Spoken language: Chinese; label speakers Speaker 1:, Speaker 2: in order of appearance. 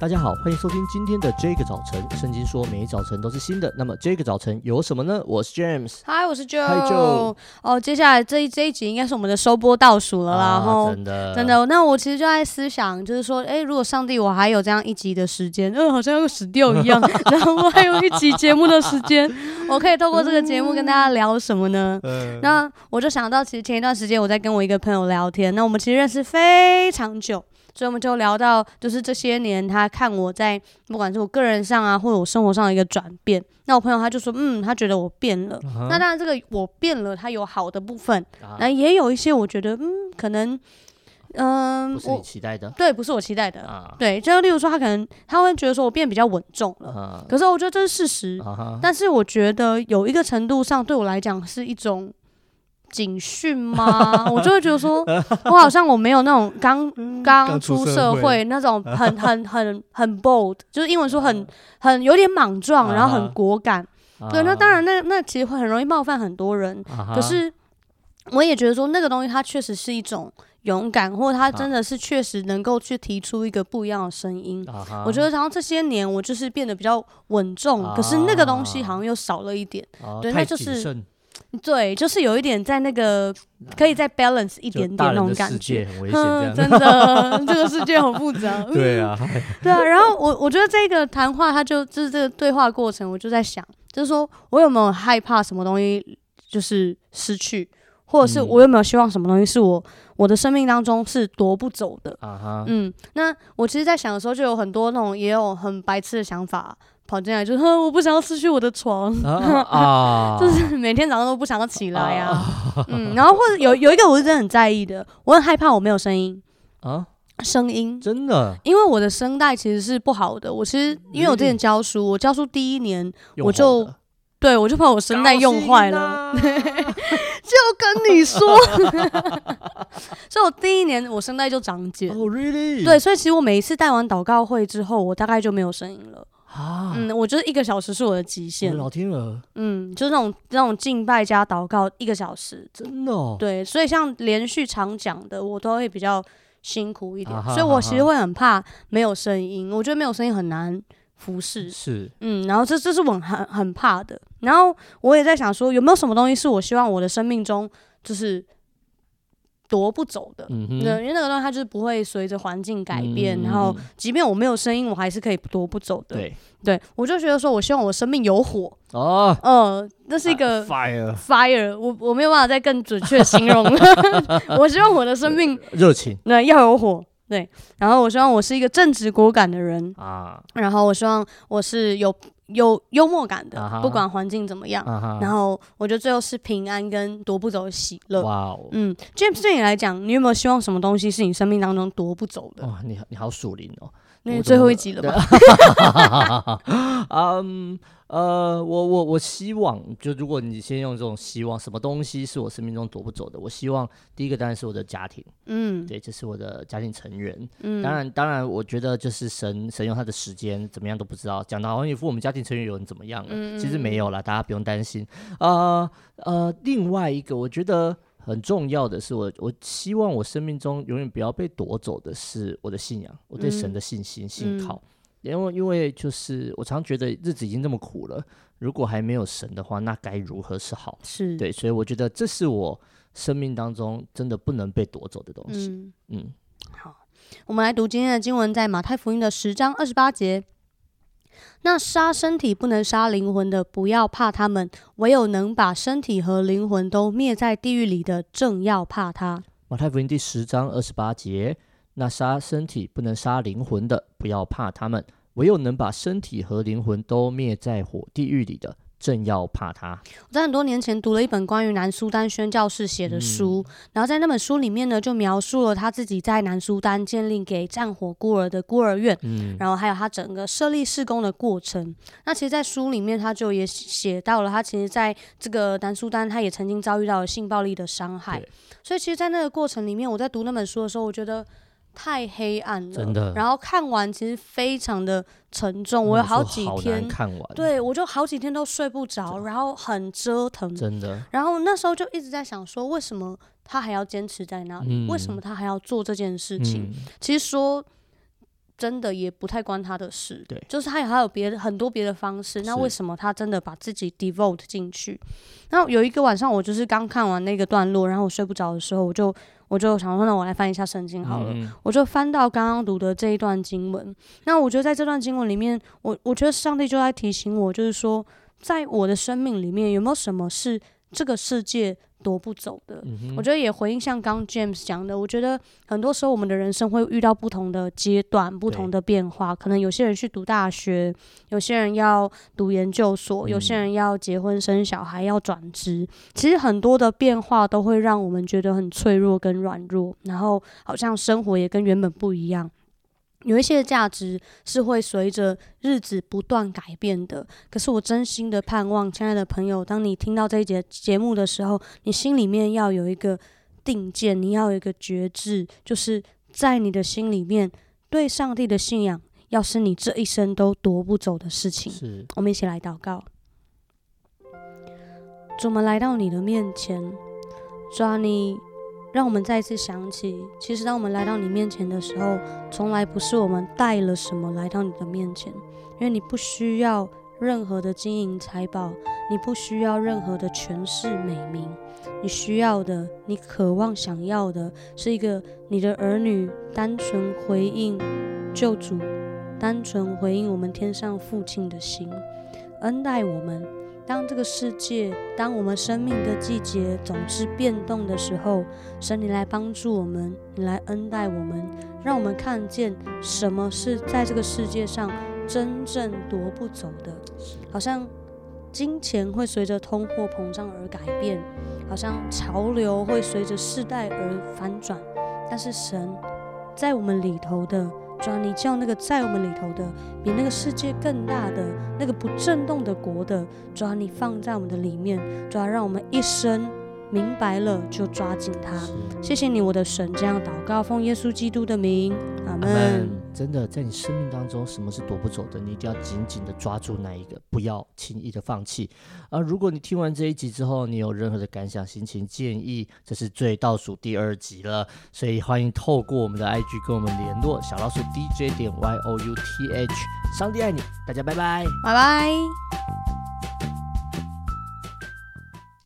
Speaker 1: 大家好，欢迎收听今天的这个早晨。圣经说，每一早晨都是新的。那么这个早晨有什么呢？我是 James，
Speaker 2: 嗨，我是 Joe。哦，接下来这一这一集应该是我们的收播倒数了啦。
Speaker 1: 啊、
Speaker 2: 然后
Speaker 1: 真的，
Speaker 2: 真的。那我其实就在思想，就是说，哎，如果上帝我还有这样一集的时间，嗯，好像要死掉一样。然后我还有一集节目的时间，我可以透过这个节目跟大家聊什么呢？嗯、那我就想到，其实前一段时间我在跟我一个朋友聊天，那我们其实认识非常久。所以我们就聊到，就是这些年他看我在不管是我个人上啊，或者我生活上的一个转变。那我朋友他就说，嗯，他觉得我变了。Uh huh. 那当然，这个我变了，他有好的部分，那、uh huh. 也有一些我觉得，嗯，可能，嗯、呃，
Speaker 1: 不是你期待的，
Speaker 2: 对，不是我期待的。
Speaker 1: Uh.
Speaker 2: 对，就例如说，他可能他会觉得说我变比较稳重了，uh. 可是我觉得这是事实。Uh. 但是我觉得有一个程度上，对我来讲是一种。警讯吗？我就会觉得说，我好像我没有那种刚刚出社会那种很 很很很 bold，就是英文说很很有点莽撞，然后很果敢。对，那当然那那其实会很容易冒犯很多人。可是我也觉得说，那个东西它确实是一种勇敢，或者它真的是确实能够去提出一个不一样的声音。我觉得，然后这些年我就是变得比较稳重，可是那个东西好像又少了一点。对，那就是。对，就是有一点在那个可以再 balance 一点点那种感觉，
Speaker 1: 很危险，
Speaker 2: 真的，这个世界很复杂。
Speaker 1: 对啊，
Speaker 2: 对啊。然后我我觉得这个谈话，他就就是这个对话过程，我就在想，就是说我有没有害怕什么东西就是失去，或者是我有没有希望什么东西是我我的生命当中是夺不走的？啊、嗯，那我其实，在想的时候，就有很多那种也有很白痴的想法。跑进来就说：“我不想要失去我的床，啊、就是每天早上都不想要起来呀、啊。啊 ”嗯，然后或者有有一个我是真的很在意的，我很害怕我没有声音啊，声音
Speaker 1: 真的，
Speaker 2: 因为我的声带其实是不好的。我其实因为我之前教书，我教书第一年我就对我就把我声带用坏了，啊、就跟你说，所以我第一年我声带就长茧。
Speaker 1: Oh, really?
Speaker 2: 对，所以其实我每一次带完祷告会之后，我大概就没有声音了。啊，嗯，我觉得一个小时是我的极限。
Speaker 1: 老天鹅，
Speaker 2: 嗯，就是那种那种敬拜加祷告一个小时，
Speaker 1: 真的哦。
Speaker 2: 对，所以像连续常讲的，我都会比较辛苦一点，所以我其实会很怕没有声音。我觉得没有声音很难服侍，
Speaker 1: 是，
Speaker 2: 嗯，然后这这是我很很怕的。然后我也在想说，有没有什么东西是我希望我的生命中就是。夺不走的，嗯哼，因为那个东西它就是不会随着环境改变，嗯、然后即便我没有声音，我还是可以夺不走的。对，对我就觉得说，我希望我生命有火。哦，嗯、呃，那是一个 fire fire，我我没有办法再更准确形容了。我希望我的生命
Speaker 1: 热情，
Speaker 2: 对，要有火，对，然后我希望我是一个正直果敢的人。啊，然后我希望我是有。有幽默感的，uh. 不管环境怎么样，uh. 然后我觉得最后是平安跟夺不走的喜乐。哇哦，嗯，James 对你来讲，你有没有希望什么东西是你生命当中夺不走的？
Speaker 1: 哦，你你好属灵哦，
Speaker 2: 那最后一集了吧？
Speaker 1: 嗯。呃，我我我希望，就如果你先用这种希望，什么东西是我生命中夺不走的？我希望第一个当然是我的家庭，嗯，对，这是我的家庭成员，嗯，当然当然，我觉得就是神神用他的时间怎么样都不知道，讲的好像一副我们家庭成员有人怎么样了，嗯，其实没有啦，大家不用担心。呃呃，另外一个我觉得很重要的是我，我我希望我生命中永远不要被夺走的是我的信仰，我对神的信心、嗯、信靠。因为，因为就是我常觉得日子已经这么苦了，如果还没有神的话，那该如何是好？是对，所以我觉得这是我生命当中真的不能被夺走的东西。嗯，嗯
Speaker 2: 好，我们来读今天的经文，在马太福音的十章二十八节。那杀身体不能杀灵魂的，不要怕他们；唯有能把身体和灵魂都灭在地狱里的，正要怕他。
Speaker 1: 马太福音第十章二十八节。那杀身体不能杀灵魂的，不要怕他们；唯有能把身体和灵魂都灭在火地狱里的，正要怕他。
Speaker 2: 我在很多年前读了一本关于南苏丹宣教士写的书，嗯、然后在那本书里面呢，就描述了他自己在南苏丹建立给战火孤儿的孤儿院，嗯，然后还有他整个设立施工的过程。那其实，在书里面他就也写到了，他其实在这个南苏丹，他也曾经遭遇到了性暴力的伤害。所以，其实，在那个过程里面，我在读那本书的时候，我觉得。太黑暗了，真的。然后看完其实非常的沉重，我有好几天
Speaker 1: 看完，
Speaker 2: 对，我就好几天都睡不着，然后很折腾，
Speaker 1: 真的。
Speaker 2: 然后那时候就一直在想说，为什么他还要坚持在那里？为什么他还要做这件事情？其实说真的也不太关他的事。
Speaker 1: 对，
Speaker 2: 就是他有还有别的很多别的方式。那为什么他真的把自己 devote 进去？然后有一个晚上，我就是刚看完那个段落，然后我睡不着的时候，我就我就想说，那我来翻一下圣经好了。嗯、我就翻到刚刚读的这一段经文。那我觉得在这段经文里面，我我觉得上帝就在提醒我，就是说，在我的生命里面有没有什么是这个世界夺不走的，嗯、我觉得也回应像刚 James 讲的，我觉得很多时候我们的人生会遇到不同的阶段、不同的变化。可能有些人去读大学，有些人要读研究所，有些人要结婚生小孩，要转职。其实很多的变化都会让我们觉得很脆弱跟软弱，然后好像生活也跟原本不一样。有一些价值是会随着日子不断改变的，可是我真心的盼望，亲爱的朋友，当你听到这一节节目的时候，你心里面要有一个定见，你要有一个觉知，就是在你的心里面，对上帝的信仰，要是你这一生都夺不走的事情。
Speaker 1: 是，
Speaker 2: 我们一起来祷告，主，我们来到你的面前，抓你。让我们再次想起，其实当我们来到你面前的时候，从来不是我们带了什么来到你的面前，因为你不需要任何的金银财宝，你不需要任何的权势美名，你需要的，你渴望想要的是一个你的儿女单纯回应救主，单纯回应我们天上父亲的心，恩待我们。当这个世界，当我们生命的季节总是变动的时候，神你来帮助我们，你来恩待我们，让我们看见什么是在这个世界上真正夺不走的。好像金钱会随着通货膨胀而改变，好像潮流会随着世代而反转，但是神在我们里头的。主啊，你叫那个在我们里头的，比那个世界更大的那个不震动的国的，主啊，你放在我们的里面，主啊，让我们一生明白了就抓紧它。谢谢你，我的神，这样祷告，奉耶稣基督的名，阿门。
Speaker 1: 真的，在你生命当中，什么是夺不走的？你一定要紧紧的抓住那一个，不要轻易的放弃。而如果你听完这一集之后，你有任何的感想、心情、建议，这是最倒数第二集了，所以欢迎透过我们的 IG 跟我们联络，小老鼠 DJ 点 Y O U T H。上帝爱你，大家拜拜，
Speaker 2: 拜拜。